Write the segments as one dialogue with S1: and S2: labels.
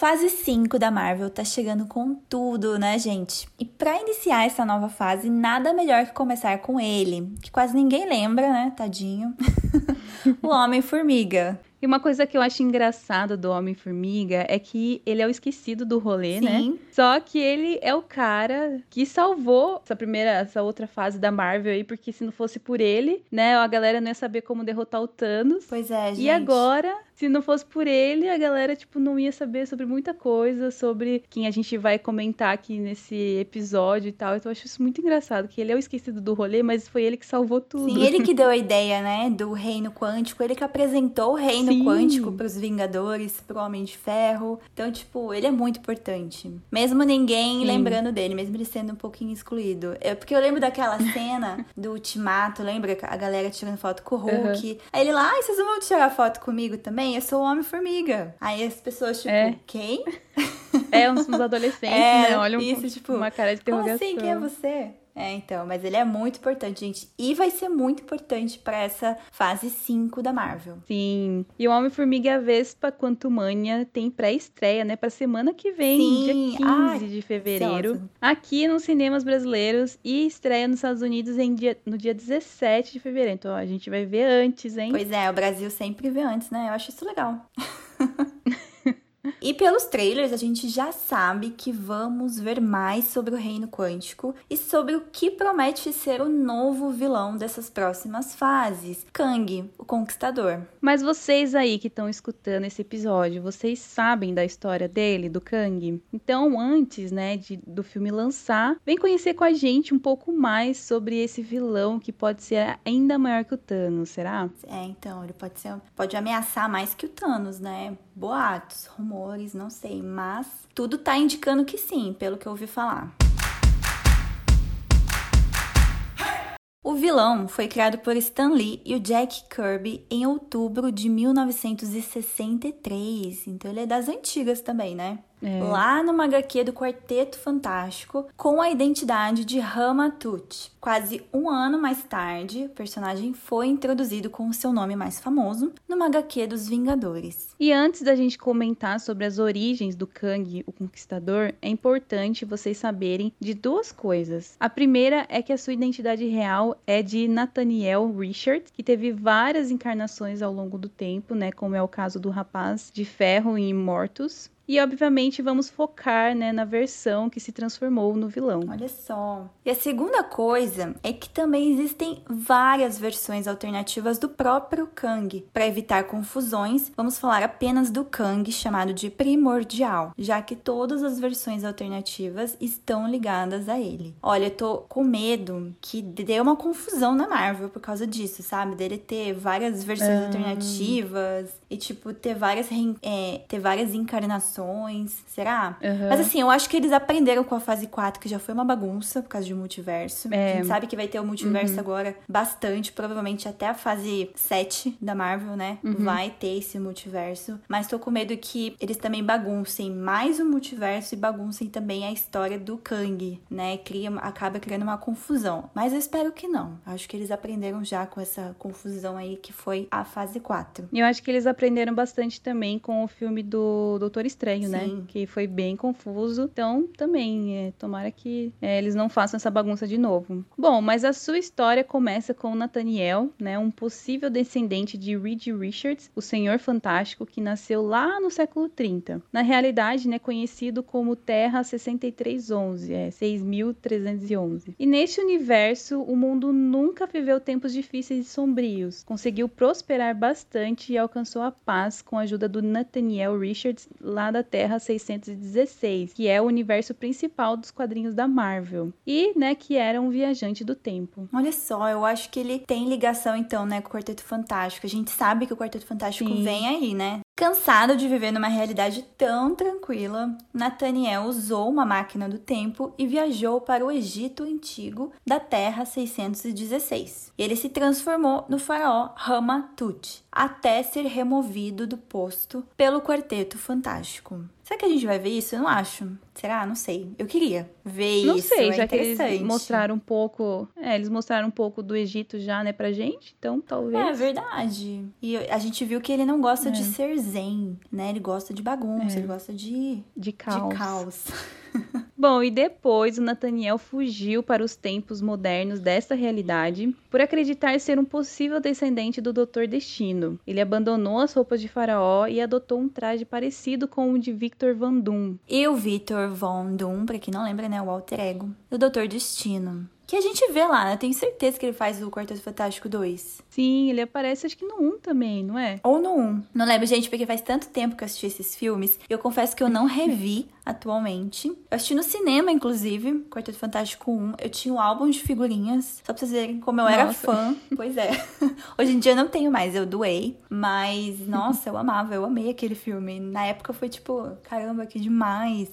S1: Fase 5 da Marvel tá chegando com tudo, né, gente? E para iniciar essa nova fase, nada melhor que começar com ele, que quase ninguém lembra, né, tadinho. o Homem-Formiga.
S2: E uma coisa que eu acho engraçado do Homem-Formiga é que ele é o esquecido do rolê, né?
S1: Sim.
S2: né? Só que ele é o cara que salvou essa primeira, essa outra fase da Marvel aí, porque se não fosse por ele, né, a galera não ia saber como derrotar o Thanos.
S1: Pois é, gente.
S2: E agora, se não fosse por ele, a galera, tipo, não ia saber sobre muita coisa, sobre quem a gente vai comentar aqui nesse episódio e tal. Então eu acho isso muito engraçado, que ele é o esquecido do rolê, mas foi ele que salvou tudo.
S1: Sim, ele que deu a ideia, né, do reino quântico, ele que apresentou o reino Sim. quântico pros Vingadores, pro Homem de Ferro. Então, tipo, ele é muito importante. Mesmo ninguém Sim. lembrando dele, mesmo ele sendo um pouquinho excluído. É porque eu lembro daquela cena do Ultimato, lembra a galera tirando foto com o Hulk? Uhum. Aí ele lá, ai, vocês vão tirar foto comigo também? Eu sou o Homem-Formiga. Aí as pessoas, tipo, é. quem?
S2: É, uns, uns adolescentes, é, né? Olha
S1: isso, tipo,
S2: uma cara de interrogação.
S1: Como assim? Quem é você? É, então, mas ele é muito importante, gente. E vai ser muito importante para essa fase 5 da Marvel.
S2: Sim. E o Homem-Formiga Vespa Quantumania tem pré-estreia, né? Pra semana que vem,
S1: Sim.
S2: dia 15 Ai, de fevereiro. Aqui nos cinemas brasileiros e estreia nos Estados Unidos em dia, no dia 17 de fevereiro. Então a gente vai ver antes, hein?
S1: Pois é, o Brasil sempre vê antes, né? Eu acho isso legal. E pelos trailers, a gente já sabe que vamos ver mais sobre o reino quântico e sobre o que promete ser o novo vilão dessas próximas fases, Kang, o Conquistador.
S2: Mas vocês aí que estão escutando esse episódio, vocês sabem da história dele, do Kang? Então, antes, né, de, do filme lançar, vem conhecer com a gente um pouco mais sobre esse vilão que pode ser ainda maior que o Thanos, será?
S1: É, então, ele pode ser, pode ameaçar mais que o Thanos, né? Boatos, rumores, não sei, mas tudo tá indicando que sim, pelo que eu ouvi falar. O vilão foi criado por Stan Lee e o Jack Kirby em outubro de 1963, então ele é das antigas também, né? É. Lá numa HQ do Quarteto Fantástico, com a identidade de Ramatut. Quase um ano mais tarde, o personagem foi introduzido com o seu nome mais famoso numa HQ dos Vingadores.
S2: E antes da gente comentar sobre as origens do Kang, o Conquistador, é importante vocês saberem de duas coisas. A primeira é que a sua identidade real é de Nathaniel Richards, que teve várias encarnações ao longo do tempo, né, como é o caso do rapaz de ferro em Immortus. E obviamente vamos focar né, na versão que se transformou no vilão.
S1: Olha só. E a segunda coisa é que também existem várias versões alternativas do próprio Kang. Para evitar confusões, vamos falar apenas do Kang chamado de primordial, já que todas as versões alternativas estão ligadas a ele. Olha, eu tô com medo que dê uma confusão na Marvel por causa disso, sabe? Dele ter várias versões ah. alternativas e tipo ter várias é, ter várias encarnações Será? Uhum. Mas assim, eu acho que eles aprenderam com a fase 4, que já foi uma bagunça por causa de multiverso. É. A gente sabe que vai ter o multiverso uhum. agora bastante, provavelmente até a fase 7 da Marvel, né? Uhum. Vai ter esse multiverso. Mas tô com medo que eles também baguncem mais o multiverso e baguncem também a história do Kang, né? Cria, acaba criando uma confusão. Mas eu espero que não. Acho que eles aprenderam já com essa confusão aí que foi a fase 4.
S2: Eu acho que eles aprenderam bastante também com o filme do Doutor Estranho estranho, né? Sim. né? Que foi bem confuso. Então, também, é, tomara que é, eles não façam essa bagunça de novo. Bom, mas a sua história começa com Nathaniel, né? Um possível descendente de Reed Richards, o Senhor Fantástico, que nasceu lá no século 30. Na realidade, né, conhecido como Terra 6311, é 6311. E neste universo, o mundo nunca viveu tempos difíceis e sombrios. Conseguiu prosperar bastante e alcançou a paz com a ajuda do Nathaniel Richards lá da da Terra 616, que é o universo principal dos quadrinhos da Marvel. E, né, que era um viajante do tempo.
S1: Olha só, eu acho que ele tem ligação então, né, com o Quarteto Fantástico. A gente sabe que o Quarteto Fantástico Sim. vem aí, né? Cansado de viver numa realidade tão tranquila, Nathaniel usou uma máquina do tempo e viajou para o Egito antigo da Terra 616. Ele se transformou no faraó Rama-Tut, até ser removido do posto pelo Quarteto Fantástico. Será que a gente vai ver isso? Eu não acho. Será? Não sei. Eu queria ver
S2: não
S1: isso.
S2: Não sei,
S1: é
S2: já que eles mostraram um pouco. É, eles mostraram um pouco do Egito já, né, pra gente. Então, talvez.
S1: É verdade. E a gente viu que ele não gosta é. de ser zen, né? Ele gosta de bagunça, é. ele gosta de.
S2: De caos.
S1: De caos.
S2: Bom, e depois o Nathaniel fugiu para os tempos modernos desta realidade por acreditar ser um possível descendente do Doutor Destino. Ele abandonou as roupas de faraó e adotou um traje parecido com o de Victor Van Doom.
S1: E o Victor Van Doom, para quem não lembra, né, o alter ego do Doutor Destino. Que a gente vê lá, né? Tenho certeza que ele faz o Quarteto Fantástico 2.
S2: Sim, ele aparece acho que no 1 também, não é?
S1: Ou no 1. Não lembro, gente, porque faz tanto tempo que eu assisti esses filmes. Eu confesso que eu não revi atualmente. Eu assisti no cinema, inclusive, Quarteto Fantástico 1. Eu tinha um álbum de figurinhas, só pra vocês verem como eu nossa. era fã. Pois é. Hoje em dia eu não tenho mais, eu doei. Mas, nossa, eu amava, eu amei aquele filme. Na época foi tipo, caramba, que demais.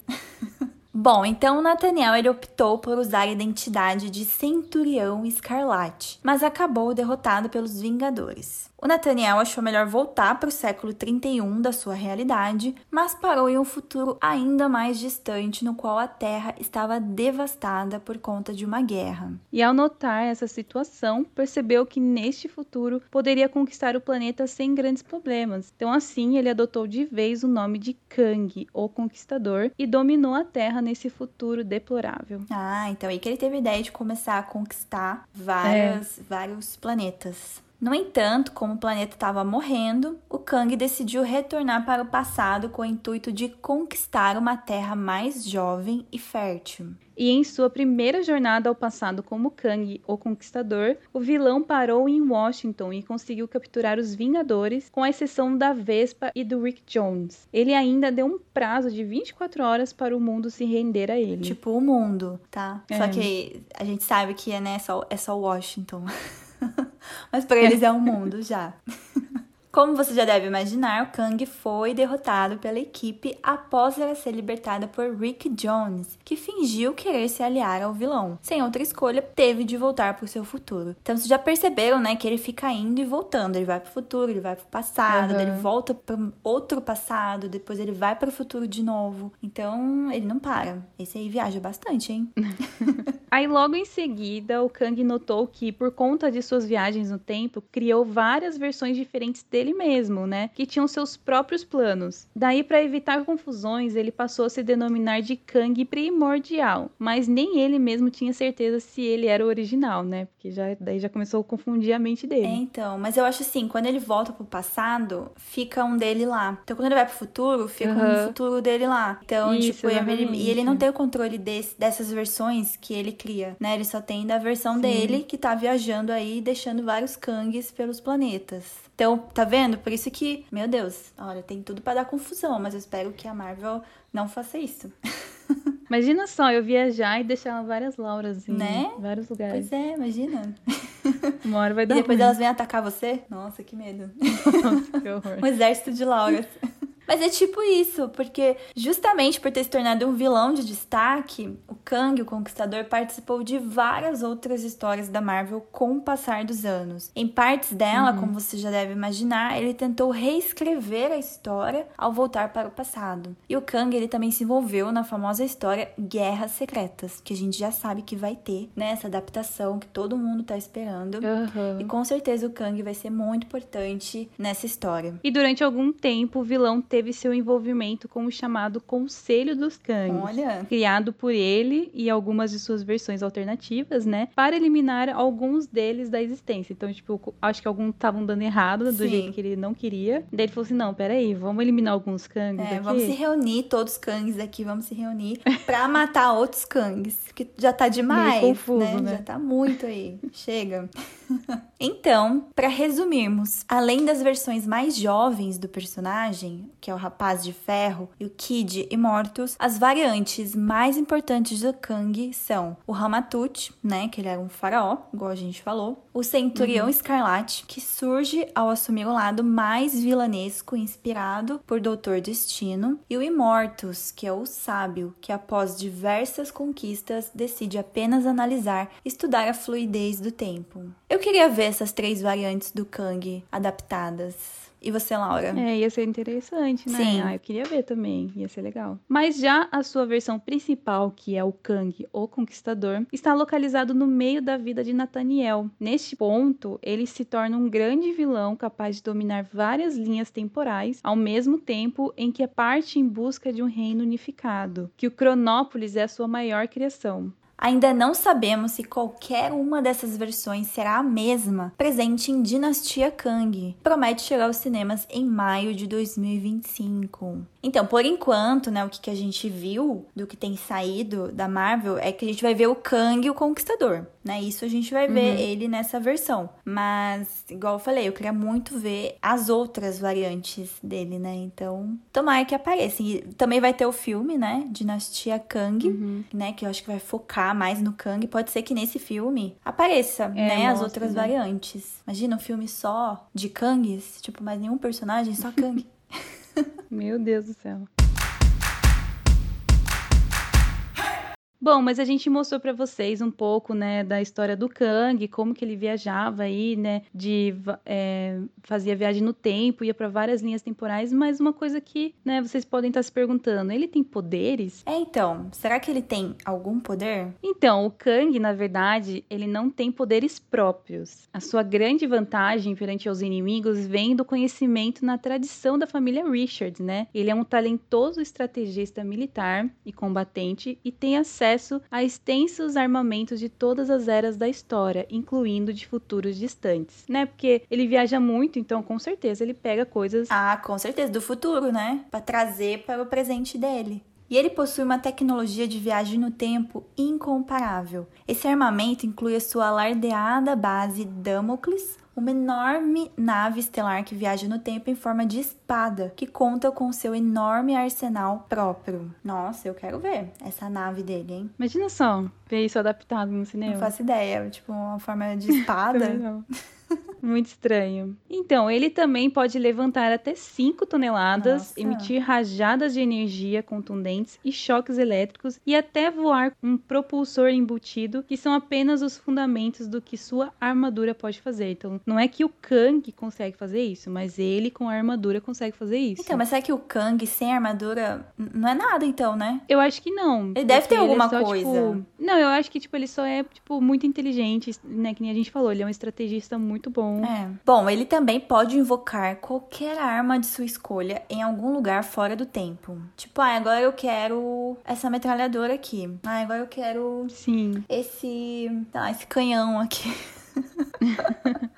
S1: Bom, então Nathaniel ele optou por usar a identidade de Centurião Escarlate, mas acabou derrotado pelos Vingadores. O Nathaniel achou melhor voltar para o século 31 da sua realidade, mas parou em um futuro ainda mais distante, no qual a Terra estava devastada por conta de uma guerra.
S2: E ao notar essa situação, percebeu que neste futuro poderia conquistar o planeta sem grandes problemas. Então, assim, ele adotou de vez o nome de Kang, o Conquistador, e dominou a Terra nesse futuro deplorável.
S1: Ah, então aí que ele teve a ideia de começar a conquistar várias, é. vários planetas. No entanto, como o planeta estava morrendo, o Kang decidiu retornar para o passado com o intuito de conquistar uma terra mais jovem e fértil.
S2: E em sua primeira jornada ao passado como Kang, o Conquistador, o vilão parou em Washington e conseguiu capturar os Vingadores, com exceção da Vespa e do Rick Jones. Ele ainda deu um prazo de 24 horas para o mundo se render a ele.
S1: Tipo o mundo, tá? É. Só que a gente sabe que é, né, só, é só Washington. Mas para eles é um mundo já. Como você já deve imaginar, o Kang foi derrotado pela equipe após ela ser libertada por Rick Jones, que fingiu querer se aliar ao vilão. Sem outra escolha, teve de voltar para o seu futuro. Então vocês já perceberam, né, que ele fica indo e voltando. Ele vai para o futuro, ele vai para o passado, uhum. ele volta para outro passado, depois ele vai para o futuro de novo. Então ele não para. Esse aí viaja bastante, hein?
S2: aí logo em seguida, o Kang notou que por conta de suas viagens no tempo, criou várias versões diferentes dele dele mesmo, né? Que tinham seus próprios planos. Daí, para evitar confusões, ele passou a se denominar de Kang Primordial, mas nem ele mesmo tinha certeza se ele era o original, né? Porque já, daí já começou a confundir a mente dele. É,
S1: então, mas eu acho assim, quando ele volta pro passado, fica um dele lá. Então, quando ele vai pro futuro, fica uhum. um futuro dele lá. Então, Isso, tipo, ele, e ele não tem o controle desse, dessas versões que ele cria, né? Ele só tem da versão Sim. dele que tá viajando aí, deixando vários Kangs pelos planetas. Então, tá vendo? Por isso que, meu Deus, olha, tem tudo para dar confusão, mas eu espero que a Marvel não faça isso.
S2: Imagina só, eu viajar e deixar várias Lauras em né? vários lugares.
S1: Pois é, imagina.
S2: Uma hora vai dar
S1: E depois
S2: ruim.
S1: elas vêm atacar você? Nossa, que medo. Nossa, que horror. um exército de Lauras. Mas é tipo isso, porque justamente por ter se tornado um vilão de destaque, o Kang, o Conquistador, participou de várias outras histórias da Marvel com o passar dos anos. Em partes dela, uhum. como você já deve imaginar, ele tentou reescrever a história ao voltar para o passado. E o Kang, ele também se envolveu na famosa história Guerras Secretas, que a gente já sabe que vai ter, né? Essa adaptação que todo mundo tá esperando.
S2: Uhum.
S1: E com certeza o Kang vai ser muito importante nessa história.
S2: E durante algum tempo, o vilão teve teve seu envolvimento com o chamado Conselho dos Kangs,
S1: Olha.
S2: criado por ele e algumas de suas versões alternativas, né, para eliminar alguns deles da existência. Então, tipo, acho que alguns estavam dando errado do Sim. jeito que ele não queria. Daí ele falou assim: não, peraí, vamos eliminar alguns Kangs. É, aqui.
S1: vamos se reunir, todos os Kangs aqui, vamos se reunir pra matar outros Kangs. Que já tá demais. Meio confuso, né? né? Já tá muito aí. Chega. então, para resumirmos, além das versões mais jovens do personagem, que é o Rapaz de Ferro, e o Kid Immortus, as variantes mais importantes do Kang são o Ramatut, né, que ele era um faraó, igual a gente falou, o Centurião uhum. Escarlate, que surge ao assumir o lado mais vilanesco, inspirado por Doutor Destino, e o Immortus, que é o sábio, que após diversas conquistas decide apenas analisar, estudar a fluidez do tempo. Eu queria ver essas três variantes do Kang adaptadas. E você, Laura?
S2: É, ia ser interessante, né?
S1: Sim.
S2: Ah, eu queria ver também, ia ser legal. Mas já a sua versão principal, que é o Kang, o Conquistador, está localizado no meio da vida de Nathaniel. Neste ponto, ele se torna um grande vilão capaz de dominar várias linhas temporais, ao mesmo tempo em que é parte em busca de um reino unificado, que o Cronópolis é a sua maior criação.
S1: Ainda não sabemos se qualquer uma dessas versões será a mesma presente em Dinastia Kang. Promete chegar aos cinemas em maio de 2025. Então, por enquanto, né, o que, que a gente viu do que tem saído da Marvel é que a gente vai ver o Kang o Conquistador, né? Isso a gente vai ver uhum. ele nessa versão. Mas, igual eu falei, eu queria muito ver as outras variantes dele, né? Então, tomara que apareça. E também vai ter o filme, né? Dinastia Kang, uhum. né? Que eu acho que vai focar mais no Kang. Pode ser que nesse filme apareça, é, né? Mostra, as outras né? variantes. Imagina um filme só de Kangs, tipo, mais nenhum personagem, só Kang.
S2: Meu Deus do céu. Bom, mas a gente mostrou para vocês um pouco, né, da história do Kang, como que ele viajava aí, né, de é, fazia viagem no tempo, ia para várias linhas temporais, mas uma coisa que, né, vocês podem estar tá se perguntando, ele tem poderes?
S1: É, então, será que ele tem algum poder?
S2: Então, o Kang, na verdade, ele não tem poderes próprios. A sua grande vantagem perante os inimigos vem do conhecimento na tradição da família Richards, né? Ele é um talentoso estrategista militar e combatente e tem acesso acesso a extensos armamentos de todas as eras da história, incluindo de futuros distantes, né? Porque ele viaja muito, então com certeza ele pega coisas.
S1: Ah, com certeza, do futuro, né? Para trazer para o presente dele. E ele possui uma tecnologia de viagem no tempo incomparável. Esse armamento inclui a sua alardeada base Damocles, uma enorme nave estelar que viaja no tempo em forma de espada, que conta com seu enorme arsenal próprio. Nossa, eu quero ver essa nave dele, hein?
S2: Imagina só, ver isso adaptado no cinema.
S1: Não faço ideia, tipo, uma forma de espada.
S2: Muito estranho. Então, ele também pode levantar até 5 toneladas, Nossa. emitir rajadas de energia contundentes e choques elétricos e até voar com um propulsor embutido, que são apenas os fundamentos do que sua armadura pode fazer. Então, não é que o Kang consegue fazer isso, mas ele com a armadura consegue fazer isso.
S1: Então, mas será que o Kang sem armadura não é nada, então, né?
S2: Eu acho que não.
S1: Ele deve ter alguma
S2: é só,
S1: coisa.
S2: Tipo... Não, eu acho que, tipo, ele só é, tipo, muito inteligente, né? Que nem a gente falou, ele é um estrategista muito bom bom.
S1: É. Bom, ele também pode invocar qualquer arma de sua escolha em algum lugar fora do tempo. Tipo, ah, agora eu quero essa metralhadora aqui. Ah, agora eu quero.
S2: Sim.
S1: Esse. Tá, esse canhão aqui.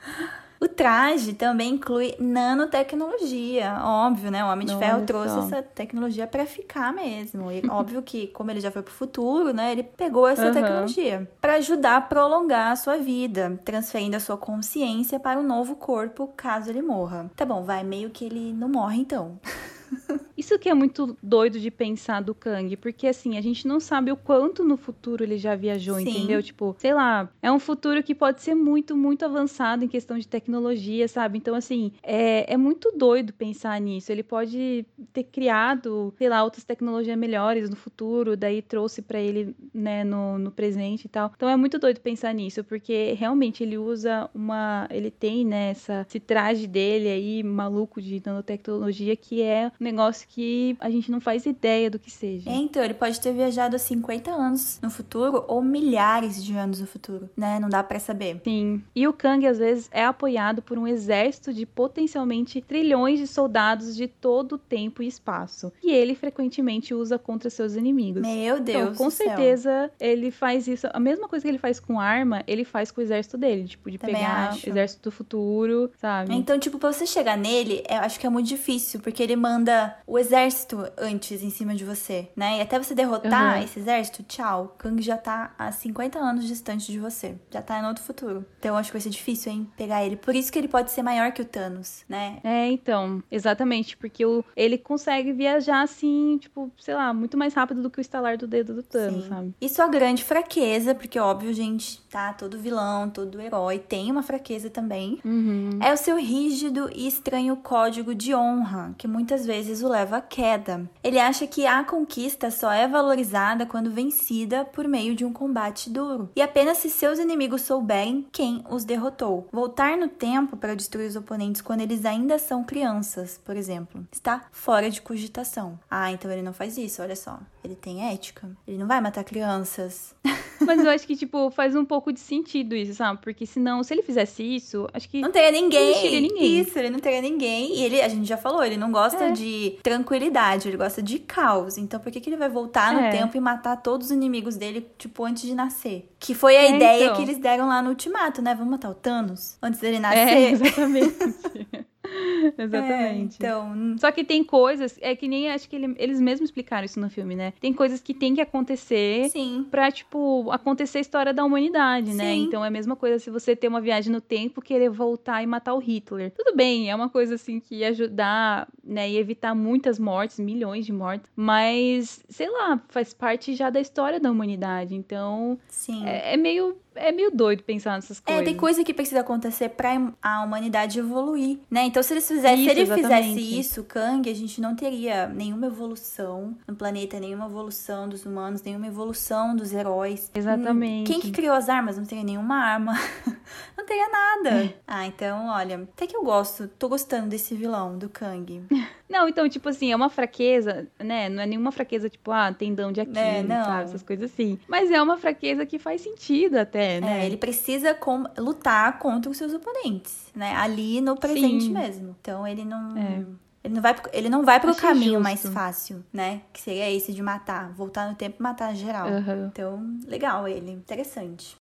S1: O traje também inclui nanotecnologia, óbvio, né? O Homem de Nossa. Ferro trouxe essa tecnologia para ficar mesmo. E óbvio que, como ele já foi pro futuro, né? Ele pegou essa uhum. tecnologia para ajudar a prolongar a sua vida, transferindo a sua consciência para um novo corpo caso ele morra. Tá bom, vai, meio que ele não morre então.
S2: Isso que é muito doido de pensar do Kang, porque assim, a gente não sabe o quanto no futuro ele já viajou, Sim. entendeu? Tipo, sei lá, é um futuro que pode ser muito, muito avançado em questão de tecnologia, sabe? Então, assim, é, é muito doido pensar nisso. Ele pode ter criado, sei lá, outras tecnologias melhores no futuro, daí trouxe para ele, né, no, no presente e tal. Então é muito doido pensar nisso, porque realmente ele usa uma. Ele tem, né, essa, esse traje dele aí, maluco de nanotecnologia, que é um negócio que a gente não faz ideia do que seja.
S1: É, então, ele pode ter viajado há 50 anos no futuro ou milhares de anos no futuro, né? Não dá para saber.
S2: Sim. E o Kang, às vezes, é apoiado por um exército de potencialmente trilhões de soldados de todo o tempo e espaço. E ele frequentemente usa contra seus inimigos.
S1: Meu então, Deus.
S2: Então, com certeza, céu. ele faz isso. A mesma coisa que ele faz com arma, ele faz com o exército dele. Tipo, de Também pegar o exército do futuro, sabe?
S1: Então, tipo, pra você chegar nele, eu acho que é muito difícil, porque ele manda o exército antes em cima de você, né? E até você derrotar uhum. esse exército, tchau. Kang já tá há 50 anos distante de você. Já tá em outro futuro. Então eu acho que vai ser difícil, hein, pegar ele. Por isso que ele pode ser maior que o Thanos, né?
S2: É, então, exatamente, porque o, ele consegue viajar assim, tipo, sei lá, muito mais rápido do que o estalar do dedo do Thanos, Sim. sabe?
S1: E sua grande fraqueza, porque óbvio, gente, tá, todo vilão, todo herói tem uma fraqueza também.
S2: Uhum.
S1: É o seu rígido e estranho código de honra, que muitas vezes o leva à queda. Ele acha que a conquista só é valorizada quando vencida por meio de um combate duro, e apenas se seus inimigos souberem quem os derrotou. Voltar no tempo para destruir os oponentes quando eles ainda são crianças, por exemplo, está fora de cogitação. Ah, então ele não faz isso, olha só. Ele tem ética. Ele não vai matar crianças.
S2: Mas eu acho que, tipo, faz um pouco de sentido isso, sabe? Porque senão, se ele fizesse isso, acho que.
S1: Não teria ninguém.
S2: Não teria ninguém.
S1: Isso, ele não teria ninguém. E ele, a gente já falou, ele não gosta é. de tranquilidade, ele gosta de caos. Então, por que, que ele vai voltar no é. tempo e matar todos os inimigos dele, tipo, antes de nascer? Que foi a é, ideia então. que eles deram lá no ultimato, né? Vamos matar o Thanos antes dele é, nascer.
S2: É, exatamente. Exatamente.
S1: É, então.
S2: Só que tem coisas, é que nem acho que ele, eles mesmos explicaram isso no filme, né? Tem coisas que tem que acontecer
S1: Sim.
S2: pra, tipo, acontecer a história da humanidade, né? Sim. Então é a mesma coisa se você ter uma viagem no tempo, querer voltar e matar o Hitler. Tudo bem, é uma coisa assim que ia ajudar, né? E evitar muitas mortes, milhões de mortes. Mas, sei lá, faz parte já da história da humanidade. Então.
S1: Sim.
S2: é, é meio é meio doido pensar nessas coisas.
S1: É, tem coisa que precisa acontecer pra a humanidade evoluir, né? Então, se eles fizessem, se ele exatamente. fizesse isso, Kang, a gente não teria nenhuma evolução no planeta, nenhuma evolução dos humanos, nenhuma evolução dos heróis.
S2: Exatamente.
S1: Quem que criou as armas? Não teria nenhuma arma. não teria nada. É. Ah, então, olha, até que eu gosto, tô gostando desse vilão, do Kang.
S2: Não, então, tipo assim, é uma fraqueza, né? Não é nenhuma fraqueza, tipo, ah, tendão de Aquiles, é, sabe? Essas coisas assim. Mas é uma fraqueza que faz sentido até, é, né?
S1: É, ele precisa com... lutar contra os seus oponentes, né? Ali no presente Sim. mesmo. Então, ele não... É. Ele não vai, ele não vai pro caminho justo. mais fácil, né? Que seria esse de matar. Voltar no tempo e matar geral.
S2: Uhum.
S1: Então, legal ele. Interessante.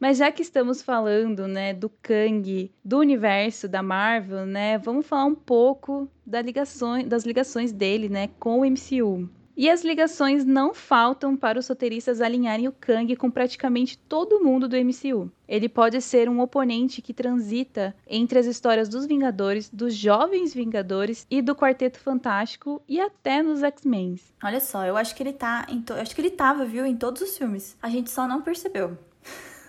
S2: Mas já que estamos falando, né, do Kang, do universo da Marvel, né, vamos falar um pouco da das ligações dele, né, com o MCU. E as ligações não faltam para os roteiristas alinharem o Kang com praticamente todo mundo do MCU. Ele pode ser um oponente que transita entre as histórias dos Vingadores, dos Jovens Vingadores e do Quarteto Fantástico e até nos X-Men.
S1: Olha só, eu acho que ele tá to... acho que ele tava, viu, em todos os filmes. A gente só não percebeu.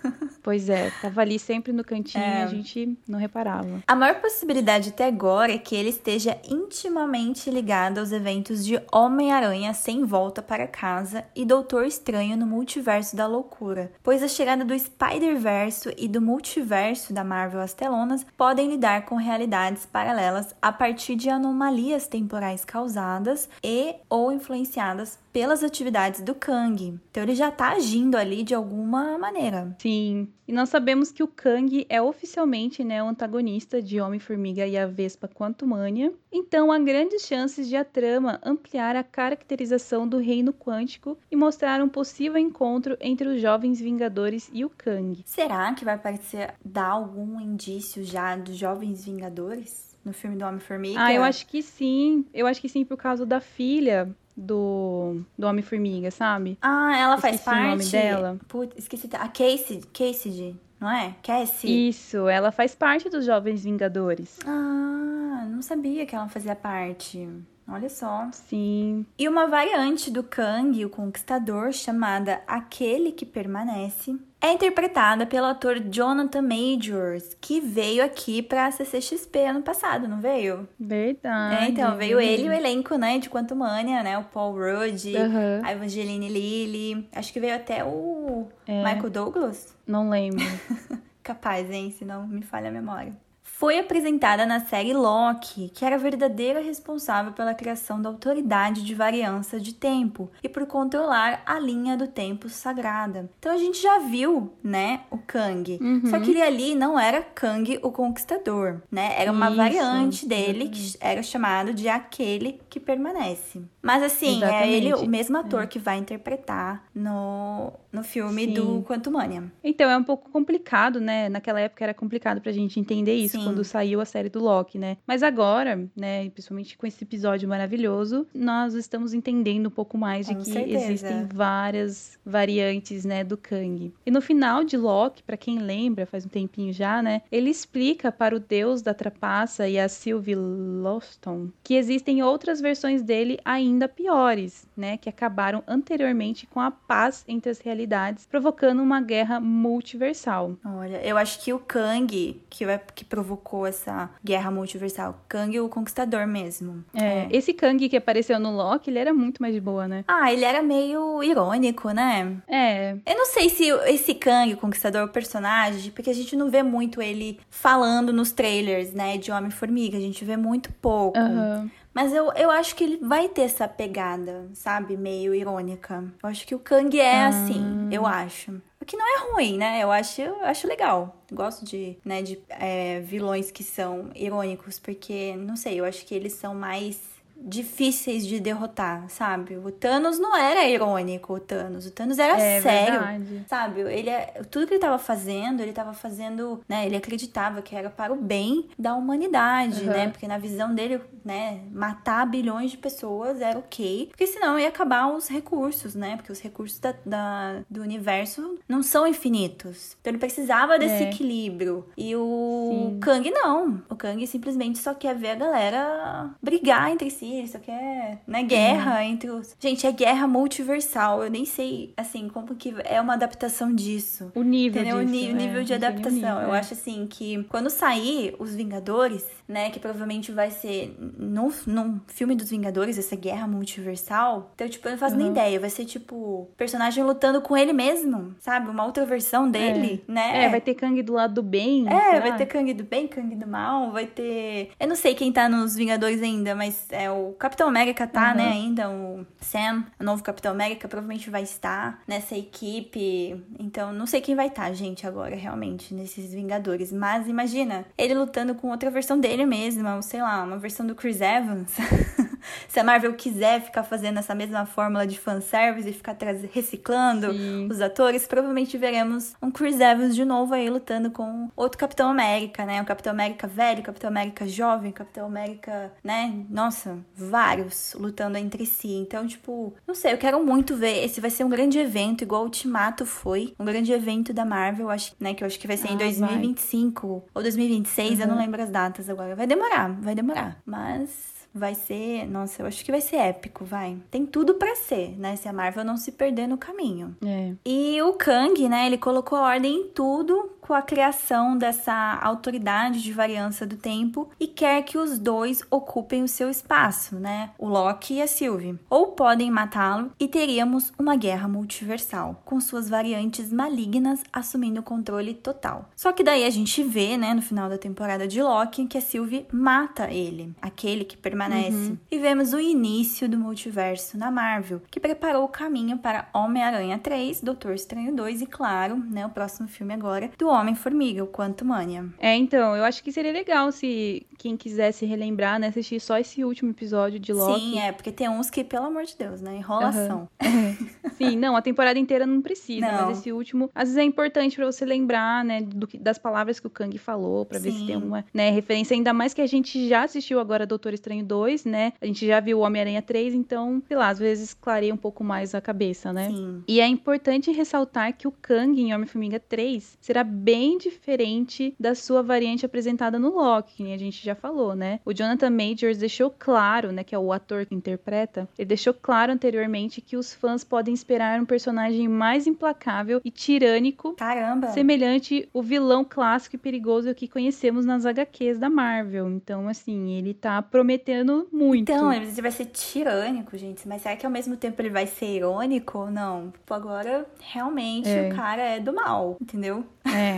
S2: Pois é, tava ali sempre no cantinho é. e a gente não reparava.
S1: A maior possibilidade até agora é que ele esteja intimamente ligado aos eventos de Homem-Aranha sem volta para casa e Doutor Estranho no Multiverso da Loucura, pois a chegada do Spider-Verso e do multiverso da Marvel às telonas podem lidar com realidades paralelas a partir de anomalias temporais causadas e ou influenciadas pelas atividades do Kang. Então ele já está agindo ali de alguma maneira.
S2: Sim. E nós sabemos que o Kang é oficialmente né, o antagonista de Homem-Formiga e a Vespa Quantumania. Então há grandes chances de a trama ampliar a caracterização do reino quântico e mostrar um possível encontro entre os jovens Vingadores e o Kang.
S1: Será que vai parecer dar algum indício já dos jovens Vingadores? No filme do Homem-Formiga?
S2: Ah, eu acho que sim. Eu acho que sim, por causa da filha do, do Homem-Formiga, sabe?
S1: Ah, ela esqueci faz parte.
S2: o nome dela.
S1: Putz, esqueci. A Casey, Casey, não é? Cassie.
S2: Isso, ela faz parte dos Jovens Vingadores.
S1: Ah, não sabia que ela fazia parte. Olha só.
S2: Sim.
S1: E uma variante do Kang, o Conquistador, chamada Aquele que Permanece, é interpretada pelo ator Jonathan Majors, que veio aqui pra CCXP ano passado, não veio?
S2: Verdade.
S1: É, então, veio ele e o elenco, né, de Quantumania, né? O Paul Rudd, uhum. a Evangeline Lilly, acho que veio até o é. Michael Douglas.
S2: Não lembro.
S1: Capaz, hein? Se não me falha a memória foi apresentada na série Loki, que era a verdadeira responsável pela criação da autoridade de variança de tempo e por controlar a linha do tempo sagrada. Então a gente já viu, né, o Kang. Uhum. Só que ele ali não era Kang o Conquistador, né? Era uma Isso, variante dele que era chamado de aquele que permanece. Mas assim, exatamente. é ele o mesmo ator é. que vai interpretar no, no filme Sim. do Quantumania.
S2: Então é um pouco complicado, né? Naquela época era complicado pra gente entender isso. Sim quando saiu a série do Loki, né? Mas agora, né, principalmente com esse episódio maravilhoso, nós estamos entendendo um pouco mais de
S1: Com
S2: que
S1: certeza.
S2: existem várias variantes, né, do Kang. E no final de Loki, pra quem lembra, faz um tempinho já, né, ele explica para o deus da trapaça e a Sylvie Loston que existem outras versões dele ainda piores, né, que acabaram anteriormente com a paz entre as realidades, provocando uma guerra multiversal.
S1: Olha, eu acho que o Kang, que, vai- que provocou essa guerra multiversal, Kang o Conquistador mesmo.
S2: É, esse Kang que apareceu no Loki, ele era muito mais de boa, né?
S1: Ah, ele era meio irônico, né?
S2: É,
S1: Eu não sei se esse Kang, o Conquistador, o personagem, porque a gente não vê muito ele falando nos trailers, né, de Homem-Formiga, a gente vê muito pouco.
S2: aham.
S1: Mas eu, eu acho que ele vai ter essa pegada, sabe? Meio irônica. Eu acho que o Kang é assim, eu acho. O que não é ruim, né? Eu acho, eu acho legal. Gosto de, né, de é, vilões que são irônicos, porque, não sei, eu acho que eles são mais difíceis de derrotar, sabe? O Thanos não era irônico, o Thanos. O Thanos era
S2: É
S1: sério.
S2: verdade.
S1: Sabe, ele é, tudo que ele tava fazendo, ele tava fazendo, né, ele acreditava que era para o bem da humanidade,
S2: Uhum.
S1: né? Porque na visão dele, né, matar bilhões de pessoas era ok, porque senão ia acabar os recursos, né? Porque os recursos da, da- do universo não são infinitos. Então ele precisava desse
S2: É.
S1: equilíbrio. E o
S2: Sim.
S1: Kang não. O Kang simplesmente só quer ver a galera brigar entre si, ele só quer, né, guerra entre os. Gente, é guerra multiversal. Eu nem sei, assim, como que é uma adaptação disso.
S2: O nível
S1: Entendeu? O
S2: disso,
S1: ni- o
S2: é,
S1: nível de
S2: nem
S1: adaptação.
S2: nível,
S1: Eu
S2: é.
S1: acho assim que quando sair os Vingadores, né? Que provavelmente vai ser num, num filme dos Vingadores, essa guerra multiversal. Então, tipo, eu não faço nem
S2: Uhum.
S1: ideia. Vai ser, tipo, personagem lutando com ele mesmo, sabe? Uma outra versão dele, né?
S2: É, vai ter Kang do lado do bem.
S1: É, vai ter Kang do bem, Kang do mal, vai ter. Eu não sei quem tá nos Vingadores ainda, mas é o Capitão América tá,
S2: Uhum.
S1: né, ainda. O Sam, o novo Capitão América, provavelmente vai estar nessa equipe. Então, não sei quem vai estar, gente, agora, realmente, nesses Vingadores. Mas imagina, ele lutando com outra versão dele mesma, ou sei lá, uma versão do Chris Evans. Se a Marvel quiser ficar fazendo essa mesma fórmula de fanservice e ficar reciclando
S2: Sim.
S1: os atores, provavelmente veremos um Chris Evans de novo aí lutando com outro Capitão América, né? Um Capitão América velho, Capitão América jovem, Capitão América, né? Nossa, vários lutando entre si. Então, tipo, não sei, eu quero muito ver. Esse vai ser um grande evento, igual o Ultimato foi. Um grande evento da Marvel, acho, né? Que eu acho que vai ser em
S2: Ah, vai.
S1: 2025 ou 2026, eu não
S2: Uhum.
S1: lembro as datas agora. Vai demorar, vai demorar. Mas vai ser, nossa, eu acho que vai ser épico, vai. Tem tudo pra ser, né? Se a Marvel não se perder no caminho.
S2: É.
S1: E o Kang, né, ele colocou ordem em tudo com a criação dessa autoridade de variância do tempo e quer que os dois ocupem o seu espaço, né? O Loki e a Sylvie. Ou podem matá-lo e teríamos uma guerra multiversal, com suas variantes malignas assumindo o controle total. Só que daí a gente vê, né, no final da temporada de Loki, que a Sylvie mata ele, aquele que permanece. E vemos o início do multiverso na Marvel, que preparou o caminho para Homem-Aranha 3, Doutor Estranho 2 e, claro, né, o próximo filme agora, do Homem-Formiga, o Quantumania.
S2: É, então, eu acho que seria legal se quem quisesse relembrar, né, assistir só esse último episódio de Loki.
S1: Sim, é, porque tem uns que, pelo amor de Deus, né, enrolação.
S2: Sim, não, a temporada inteira não precisa,
S1: Não.
S2: mas esse último, às vezes é importante pra você lembrar, né, do das palavras que o Kang falou, pra ver se tem uma, né, referência, ainda mais que a gente já assistiu agora Doutor Estranho 2, né, a gente já viu Homem-Aranha 3, então, sei lá, às vezes clareia um pouco mais a cabeça, né.
S1: Sim.
S2: E é importante ressaltar que o Kang em Homem-Formiga 3 será bem diferente da sua variante apresentada no Loki, que a gente já falou, né? O Jonathan Majors deixou claro, né, que é o ator que interpreta, ele deixou claro anteriormente que os fãs podem esperar um personagem mais implacável e tirânico,
S1: Caramba!
S2: semelhante o vilão clássico e perigoso que conhecemos nas HQs da Marvel. Então, assim, ele tá prometendo muito.
S1: Então, ele vai ser tirânico, gente. Mas será que ao mesmo tempo ele vai ser irônico ou não? Tipo, agora, realmente,
S2: É.
S1: o cara é do mal, entendeu?
S2: É.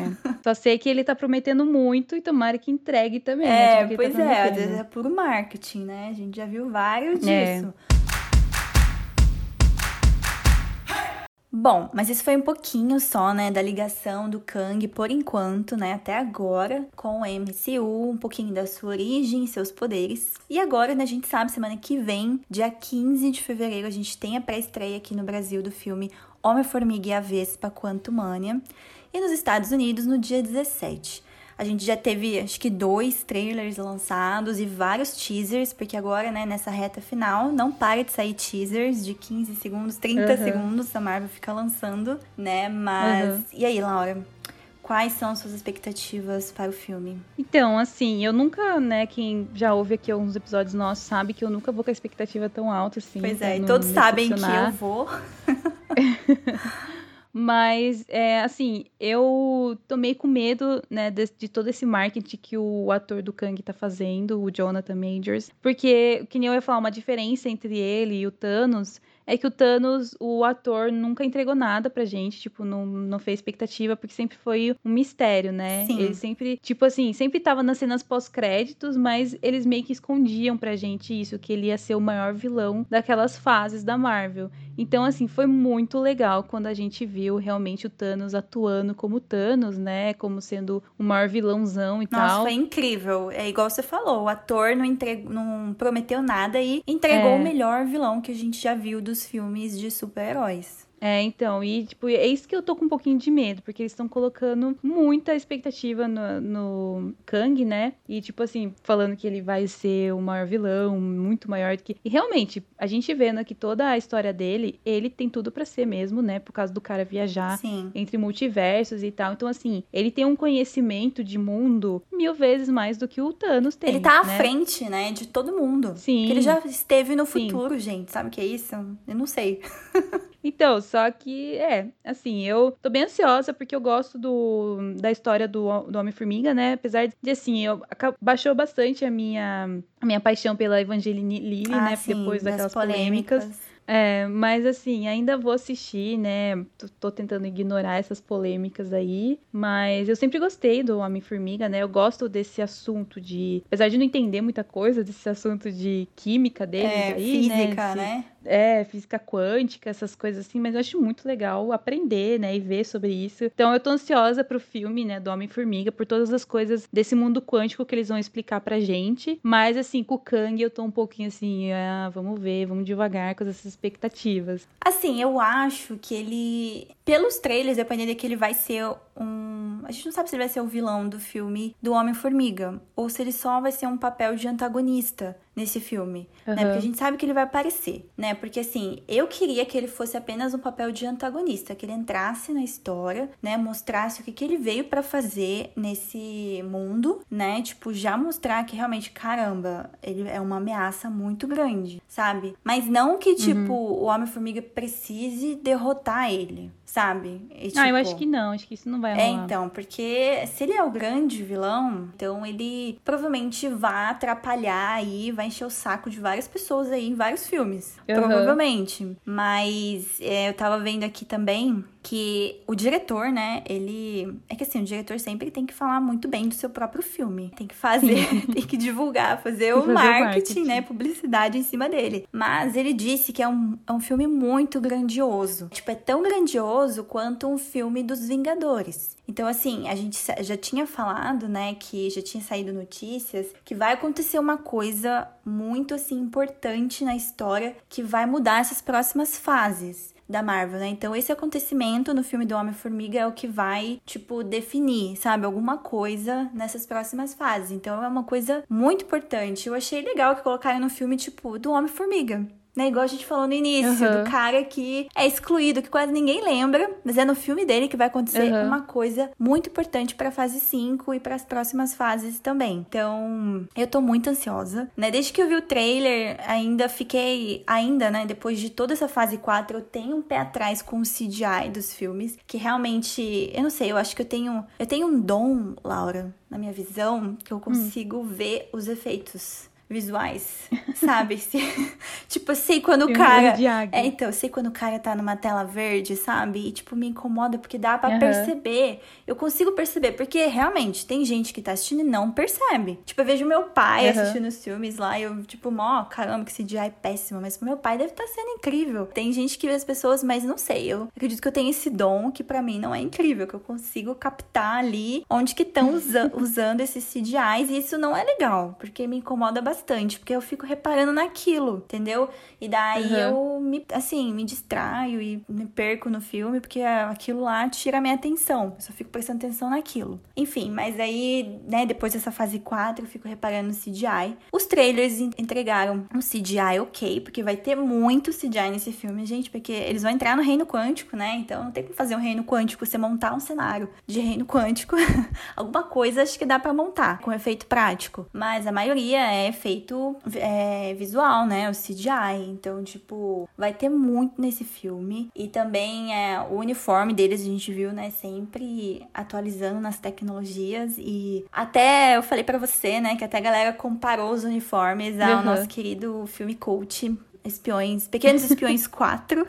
S2: Só sei que ele tá prometendo muito e tomara que entregue também. né,
S1: É,
S2: ele
S1: pois
S2: tá
S1: é, às vezes é puro marketing, né? A gente já viu vários
S2: É.
S1: disso. Bom, mas isso foi um pouquinho só, né, da ligação do Kang por enquanto, né, até agora, com o MCU, um pouquinho da sua origem, seus poderes. E agora, né, a gente sabe, semana que vem, dia 15 de fevereiro, a gente tem a pré-estreia aqui no Brasil do filme Homem-Formiga e a Vespa Quantumania, e nos Estados Unidos no dia 17. A gente já teve, acho que, dois trailers lançados e vários teasers, porque agora, né, nessa reta final, não para de sair teasers de 15 segundos, 30 uhum. segundos, a Marvel fica lançando, né? Mas. Uhum. E aí, Laura? Quais são suas expectativas para o filme?
S2: Então, assim, eu nunca, né, quem já ouve aqui alguns episódios nossos sabe que eu nunca vou com a expectativa tão alta assim.
S1: Pois é, e todos sabem que eu vou.
S2: Mas, é, assim, eu tomei com medo, né, de, de, todo esse marketing que o ator do Kang tá fazendo, o Jonathan Majors. Porque, que nem eu ia falar, uma diferença entre ele e o Thanos é que o Thanos, o ator, nunca entregou nada pra gente, tipo, não, não fez expectativa, porque sempre foi um mistério, né? Sim. Ele sempre, tipo assim, sempre tava nas cenas pós-créditos, mas eles meio que escondiam pra gente isso, que ele ia ser o maior vilão daquelas fases da Marvel. Então, assim, foi muito legal quando a gente viu realmente o Thanos atuando como Thanos, né? Como sendo o maior vilãozão e
S1: Nossa,
S2: tal.
S1: Nossa, foi incrível. É igual você falou, o ator não, entregou, não prometeu nada e entregou é. o melhor vilão que a gente já viu dos filmes de super-heróis.
S2: É, então, e tipo, é isso que eu tô com um pouquinho de medo, porque eles estão colocando muita expectativa no, no, Kang, né? E tipo assim, falando que ele vai ser o maior vilão, muito maior do que. E realmente, a gente vendo aqui toda a história dele, ele tem tudo para ser mesmo, né? Por causa do cara viajar Sim. entre multiversos e tal. Então, assim, ele tem um conhecimento de mundo mil vezes mais do que o Thanos tem.
S1: Ele tá
S2: né?
S1: à frente, né? De todo mundo. Sim. Porque ele já esteve no futuro, Sim. gente. Sabe o que é isso? Eu não sei.
S2: Então, só que, é, assim, eu tô bem ansiosa porque eu gosto do, da história do, do Homem-Formiga, né? Apesar de, assim, eu, baixou bastante a minha, a minha paixão pela Evangeline Lilly, ah, né? Sim, depois daquelas polêmicas. polêmicas. É, mas assim, ainda vou assistir, né? Tô, tô, tentando ignorar essas polêmicas aí. Mas eu sempre gostei do Homem-Formiga, né? Eu gosto desse assunto de. Apesar de não entender muita coisa desse assunto de química deles é, aí,
S1: né? física, né?
S2: né? é, física quântica, essas coisas assim, mas eu acho muito legal aprender, né, e ver sobre isso. Então eu tô ansiosa pro filme, né, do Homem-Formiga, por todas as coisas desse mundo quântico que eles vão explicar pra gente. Mas assim, com o Kang eu tô um pouquinho assim, ah, vamos ver, vamos devagar com essas expectativas.
S1: Assim, eu acho que ele, pelos trailers, dependendo de que ele vai ser um. A gente não sabe se ele vai ser o vilão do filme do Homem-Formiga, ou se ele só vai ser um papel de antagonista nesse filme, uhum. né? Porque a gente sabe que ele vai aparecer, né? Porque assim, eu queria que ele fosse apenas um papel de antagonista, que ele entrasse na história, né? Mostrasse o que, que ele veio para fazer nesse mundo, né? Tipo, já mostrar que realmente, caramba, ele é uma ameaça muito grande, sabe? Mas não que, tipo, uhum. o Homem-Formiga precise derrotar ele, sabe?
S2: E, tipo... Ah, eu acho tipo, que não, acho que isso não vai
S1: é, rolar. É, então, porque se ele é o grande vilão, então ele provavelmente vai atrapalhar aí, vai encher o saco de várias pessoas aí em vários filmes. Uhum. Provavelmente. Mas é, eu tava vendo aqui também que o diretor, né, ele. É que assim, o diretor sempre tem que falar muito bem do seu próprio filme. Tem que fazer, tem que divulgar, fazer, o, fazer marketing, o marketing, né, publicidade em cima dele. Mas ele disse que é um, é um filme muito grandioso. Tipo, é tão grandioso quanto um filme dos Vingadores. Então, assim, a gente já tinha falado, né, que já tinha saído notícias que vai acontecer uma coisa muito, assim, importante na história que vai mudar essas próximas fases da Marvel, né? Então esse acontecimento no filme do Homem-Formiga é o que vai, tipo, definir, sabe, alguma coisa nessas próximas fases. Então é uma coisa muito importante. Eu achei legal que colocaram no filme, tipo, do Homem-Formiga. Né, igual a gente falou no início, uhum. do cara que é excluído, que quase ninguém lembra, mas é no filme dele que vai acontecer uhum. uma coisa muito importante para fase 5 e para as próximas fases também. Então, eu tô muito ansiosa, né? Desde que eu vi o trailer, ainda fiquei, ainda, né, depois de toda essa fase 4, eu tenho um pé atrás com o CGI dos filmes, que realmente, eu não sei, eu acho que eu tenho, eu tenho um dom, Laura, na minha visão, que eu hum. consigo hum. ver os efeitos visuais, sabe? tipo, eu sei quando o cara. É, então, eu sei quando o cara tá numa tela verde, sabe? E, tipo, me incomoda porque dá para uhum. perceber. Eu consigo perceber, porque realmente tem gente que tá assistindo e não percebe. Tipo, eu vejo meu pai uhum. assistindo os filmes lá e eu, tipo, mó, caramba, que CGI é péssimo, mas pro meu pai deve estar tá sendo incrível. Tem gente que vê as pessoas, mas não sei. Eu acredito que eu tenho esse dom que para mim não é incrível, que eu consigo captar ali onde que estão usa usando esses CGIs e isso não é legal, porque me incomoda bastante bastante, porque eu fico reparando naquilo, entendeu? E daí uhum. eu me, assim, me distraio e me perco no filme, porque aquilo lá tira a minha atenção. Eu só fico prestando atenção naquilo. Enfim, mas aí, né, depois dessa fase 4, eu fico reparando no CGI. Os trailers entregaram um CGI ok, porque vai ter muito CGI nesse filme, gente, porque eles vão entrar no reino quântico, né? Então não tem como fazer um reino quântico, você montar um cenário de reino quântico. Alguma coisa acho que dá para montar com efeito prático. Mas a maioria é efeito é, visual, né? O CGI. Então, tipo, vai ter muito nesse filme. E também é, o uniforme deles a gente viu, né? Sempre atualizando nas tecnologias. E até eu falei para você, né? Que até a galera comparou os uniformes ao uhum. nosso querido filme Cult espiões, pequenos espiões 4,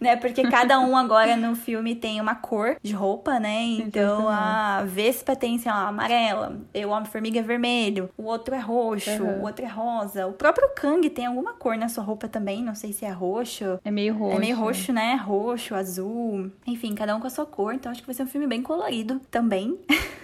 S1: né? Porque cada um agora no filme tem uma cor de roupa, né? Então a Vespa tem, sei lá, amarela, o Homem-Formiga é vermelho, o outro é roxo, uhum. o outro é rosa. O próprio Kang tem alguma cor na sua roupa também, não sei se é roxo.
S2: É meio roxo.
S1: É meio roxo, né? Roxo, azul. Enfim, cada um com a sua cor. Então acho que vai ser um filme bem colorido também.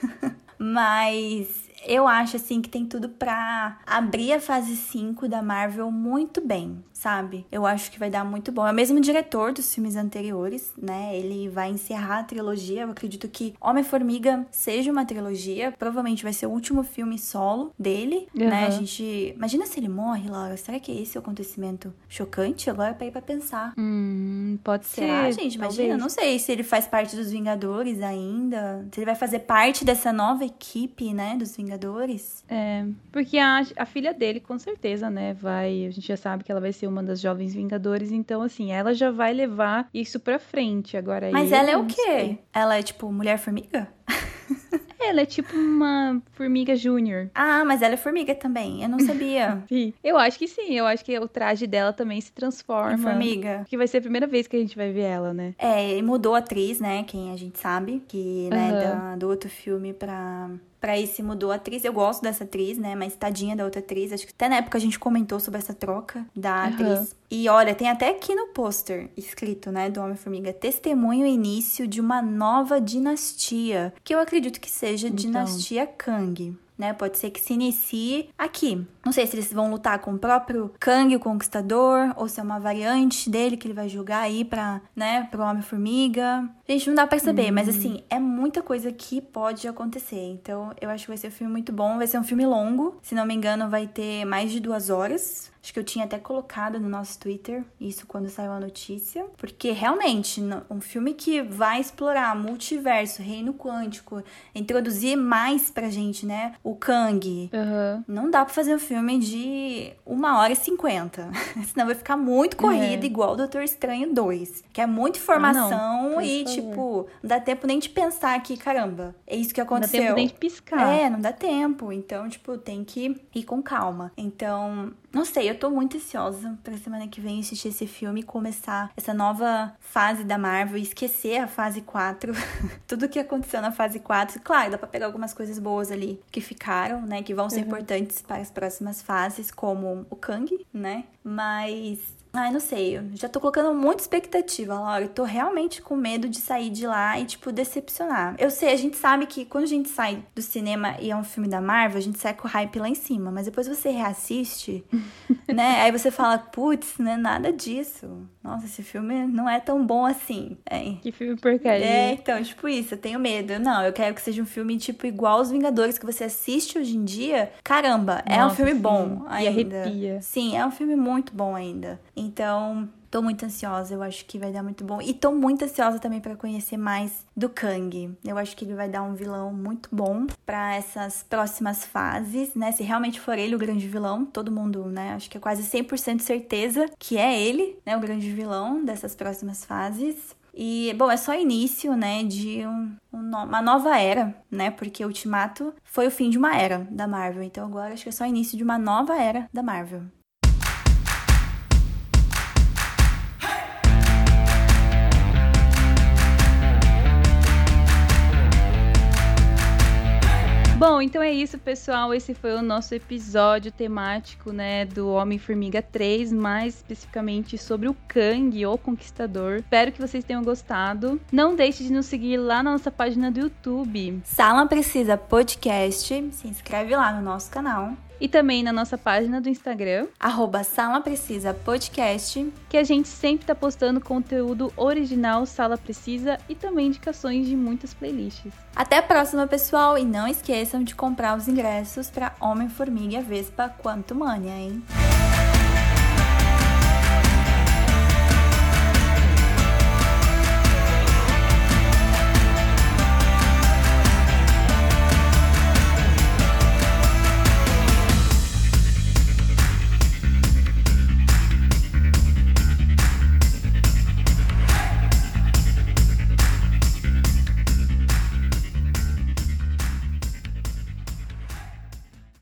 S1: Mas eu acho assim que tem tudo para abrir a fase 5 da Marvel muito bem, sabe? Eu acho que vai dar muito bom. É o mesmo diretor dos filmes anteriores, né? Ele vai encerrar a trilogia. Eu acredito que Homem-Formiga seja uma trilogia. Provavelmente vai ser o último filme solo dele, uhum. né? A gente. Imagina se ele morre, Laura. Será que esse é o acontecimento chocante? Agora é pra ir pra pensar.
S2: Hum, pode
S1: Será,
S2: ser.
S1: gente? Imagina. Talvez. Não sei se ele faz parte dos Vingadores ainda. Se ele vai fazer parte dessa nova equipe, né? Dos Vingadores.
S2: É, porque a, a filha dele, com certeza, né? Vai. A gente já sabe que ela vai ser uma das jovens Vingadores, então assim, ela já vai levar isso pra frente agora.
S1: Mas ela é o quê? Sei. Ela é tipo Mulher-Formiga?
S2: Ela é tipo uma formiga júnior.
S1: Ah, mas ela é formiga também. Eu não sabia.
S2: Eu acho que sim. Eu acho que o traje dela também se transforma. Em
S1: formiga.
S2: Que vai ser a primeira vez que a gente vai ver ela, né?
S1: É, mudou a atriz, né? Quem a gente sabe. Que, né, uhum. da, do outro filme pra pra esse mudou a atriz. Eu gosto dessa atriz, né? Mas tadinha da outra atriz. Acho que até na época a gente comentou sobre essa troca da uhum. atriz. E olha, tem até aqui no pôster escrito, né, do Homem-Formiga: testemunho início de uma nova dinastia. Que eu acredito que seja então. dinastia Kang né? Pode ser que se inicie aqui. Não sei se eles vão lutar com o próprio Kang, o Conquistador, ou se é uma variante dele que ele vai jogar aí pra, né, pro Homem-Formiga. Gente, não dá pra saber, hum. mas assim, é muita coisa que pode acontecer. Então, eu acho que vai ser um filme muito bom. Vai ser um filme longo. Se não me engano, vai ter mais de duas horas. Acho que eu tinha até colocado no nosso Twitter isso quando saiu a notícia. Porque realmente, um filme que vai explorar multiverso, reino quântico, introduzir mais pra gente, né? O Kang.
S2: Uhum.
S1: Não dá pra fazer um filme de uma hora e cinquenta. Senão vai ficar muito corrido, é. igual o Doutor Estranho 2. Que é muita informação ah, e, tipo, não dá tempo nem de pensar que, caramba, é isso que aconteceu.
S2: Não dá tempo nem de piscar.
S1: É, não dá tempo. Então, tipo, tem que ir com calma. Então, não sei, eu tô muito ansiosa pra semana que vem assistir esse filme e começar essa nova fase da Marvel e esquecer a fase 4. Tudo que aconteceu na fase 4. Claro, dá pra pegar algumas coisas boas ali que ficaram, né? Que vão ser uhum. importantes para as próximas fases, como o Kang, né? Mas Ai, não sei. Já tô colocando muita expectativa, Laura. Eu tô realmente com medo de sair de lá e, tipo, decepcionar. Eu sei, a gente sabe que quando a gente sai do cinema e é um filme da Marvel, a gente sai com o hype lá em cima. Mas depois você reassiste, né? Aí você fala, putz, não é nada disso. Nossa, esse filme não é tão bom assim. É.
S2: Que filme porcaria.
S1: É, então, tipo isso, eu tenho medo. Não, eu quero que seja um filme, tipo, igual os Vingadores que você assiste hoje em dia. Caramba, Nossa, é um filme sim. bom ainda. E
S2: arrepia.
S1: Sim, é um filme muito bom ainda. Então, Tô muito ansiosa, eu acho que vai dar muito bom. E tô muito ansiosa também para conhecer mais do Kang. Eu acho que ele vai dar um vilão muito bom para essas próximas fases, né? Se realmente for ele o grande vilão, todo mundo, né? Acho que é quase 100% certeza que é ele, né? O grande vilão dessas próximas fases. E, bom, é só início, né, de um, uma nova era, né? Porque Ultimato foi o fim de uma era da Marvel. Então agora acho que é só início de uma nova era da Marvel.
S2: Bom, então é isso, pessoal. Esse foi o nosso episódio temático, né, do Homem-Formiga 3, mais especificamente sobre o Kang, o Conquistador. Espero que vocês tenham gostado. Não deixe de nos seguir lá na nossa página do YouTube.
S1: Sala Precisa Podcast. Se inscreve lá no nosso canal.
S2: E também na nossa página do Instagram,
S1: arroba Sala Precisa Podcast,
S2: que a gente sempre tá postando conteúdo original Sala Precisa e também indicações de muitas playlists.
S1: Até a próxima, pessoal, e não esqueçam de comprar os ingressos para Homem-Formiga Vespa Quantumania, hein?